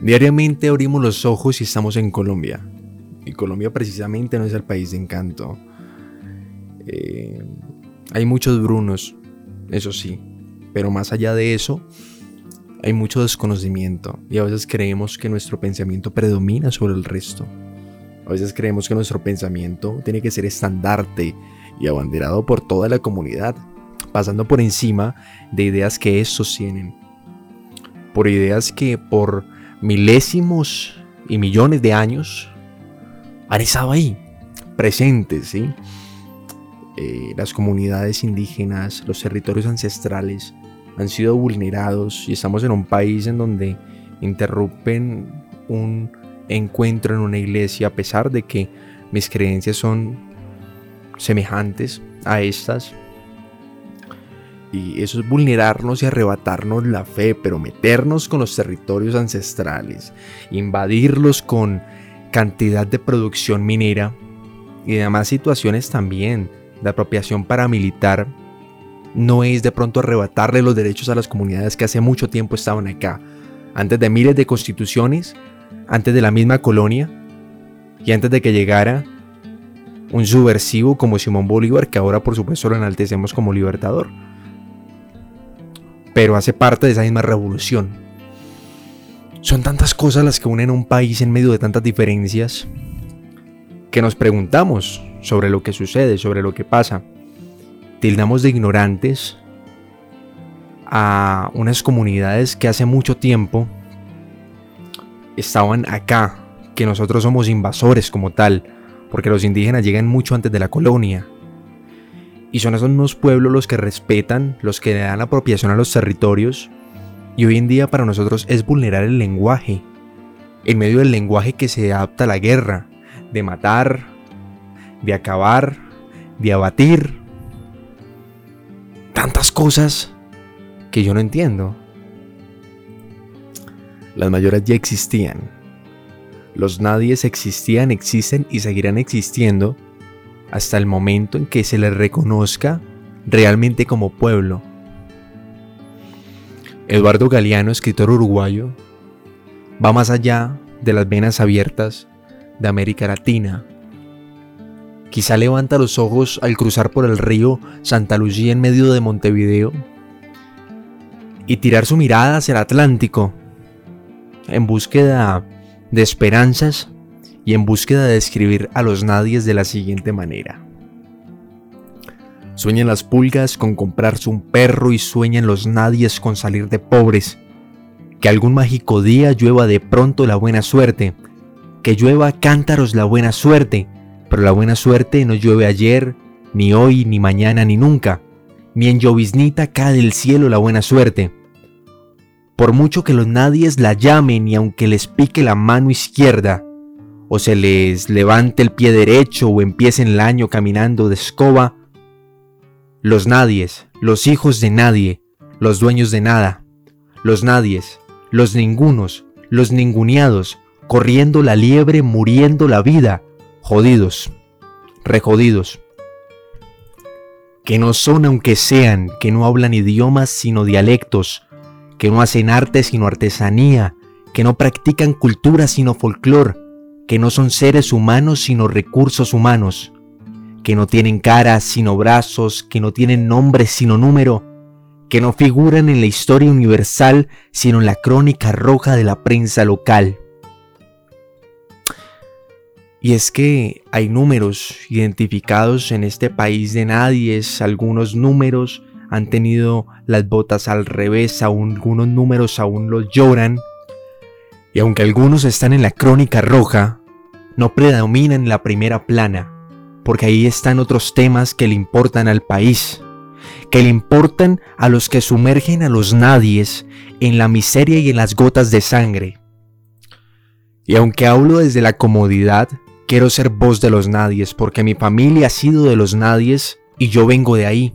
Diariamente abrimos los ojos y estamos en Colombia. Y Colombia precisamente no es el país de encanto. Eh, hay muchos brunos, eso sí. Pero más allá de eso, hay mucho desconocimiento. Y a veces creemos que nuestro pensamiento predomina sobre el resto. A veces creemos que nuestro pensamiento tiene que ser estandarte y abanderado por toda la comunidad, pasando por encima de ideas que estos tienen. Por ideas que por milésimos y millones de años han estado ahí, presentes, ¿sí? Eh, las comunidades indígenas, los territorios ancestrales han sido vulnerados y estamos en un país en donde interrumpen un encuentro en una iglesia a pesar de que mis creencias son semejantes a estas. Y eso es vulnerarnos y arrebatarnos la fe, pero meternos con los territorios ancestrales, invadirlos con cantidad de producción minera y demás situaciones también de apropiación paramilitar, no es de pronto arrebatarle los derechos a las comunidades que hace mucho tiempo estaban acá, antes de miles de constituciones, antes de la misma colonia y antes de que llegara un subversivo como Simón Bolívar, que ahora por supuesto lo enaltecemos como libertador. Pero hace parte de esa misma revolución. Son tantas cosas las que unen a un país en medio de tantas diferencias que nos preguntamos sobre lo que sucede, sobre lo que pasa. Tildamos de ignorantes a unas comunidades que hace mucho tiempo estaban acá, que nosotros somos invasores como tal, porque los indígenas llegan mucho antes de la colonia. Y son esos mismos pueblos los que respetan, los que le dan apropiación a los territorios. Y hoy en día para nosotros es vulnerar el lenguaje. En medio del lenguaje que se adapta a la guerra, de matar, de acabar, de abatir. Tantas cosas que yo no entiendo. Las mayores ya existían. Los nadies existían, existen y seguirán existiendo hasta el momento en que se les reconozca realmente como pueblo. Eduardo Galeano, escritor uruguayo, va más allá de las venas abiertas de América Latina. Quizá levanta los ojos al cruzar por el río Santa Lucía en medio de Montevideo y tirar su mirada hacia el Atlántico en búsqueda de esperanzas y en búsqueda de describir a los nadies de la siguiente manera. Sueñan las pulgas con comprarse un perro y sueñan los nadies con salir de pobres. Que algún mágico día llueva de pronto la buena suerte. Que llueva cántaros la buena suerte. Pero la buena suerte no llueve ayer, ni hoy, ni mañana, ni nunca. Ni en lloviznita cae del cielo la buena suerte por mucho que los nadies la llamen y aunque les pique la mano izquierda, o se les levante el pie derecho o empiecen el año caminando de escoba, los nadies, los hijos de nadie, los dueños de nada, los nadies, los ningunos, los ninguneados, corriendo la liebre, muriendo la vida, jodidos, rejodidos, que no son aunque sean, que no hablan idiomas sino dialectos, que no hacen arte sino artesanía, que no practican cultura sino folclor, que no son seres humanos sino recursos humanos, que no tienen caras sino brazos, que no tienen nombre sino número, que no figuran en la historia universal sino en la crónica roja de la prensa local. Y es que hay números identificados en este país de nadie, algunos números han tenido las botas al revés, algunos números aún los lloran. Y aunque algunos están en la crónica roja, no predominan en la primera plana, porque ahí están otros temas que le importan al país, que le importan a los que sumergen a los nadies en la miseria y en las gotas de sangre. Y aunque hablo desde la comodidad, quiero ser voz de los nadies, porque mi familia ha sido de los nadies y yo vengo de ahí.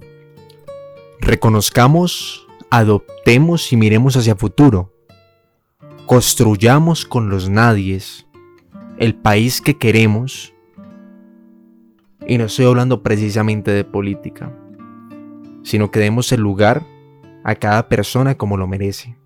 Reconozcamos, adoptemos y miremos hacia futuro. Construyamos con los nadies el país que queremos. Y no estoy hablando precisamente de política, sino que demos el lugar a cada persona como lo merece.